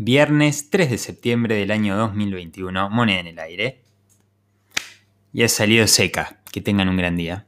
Viernes 3 de septiembre del año 2021, moneda en el aire. Y ha salido seca. Que tengan un gran día.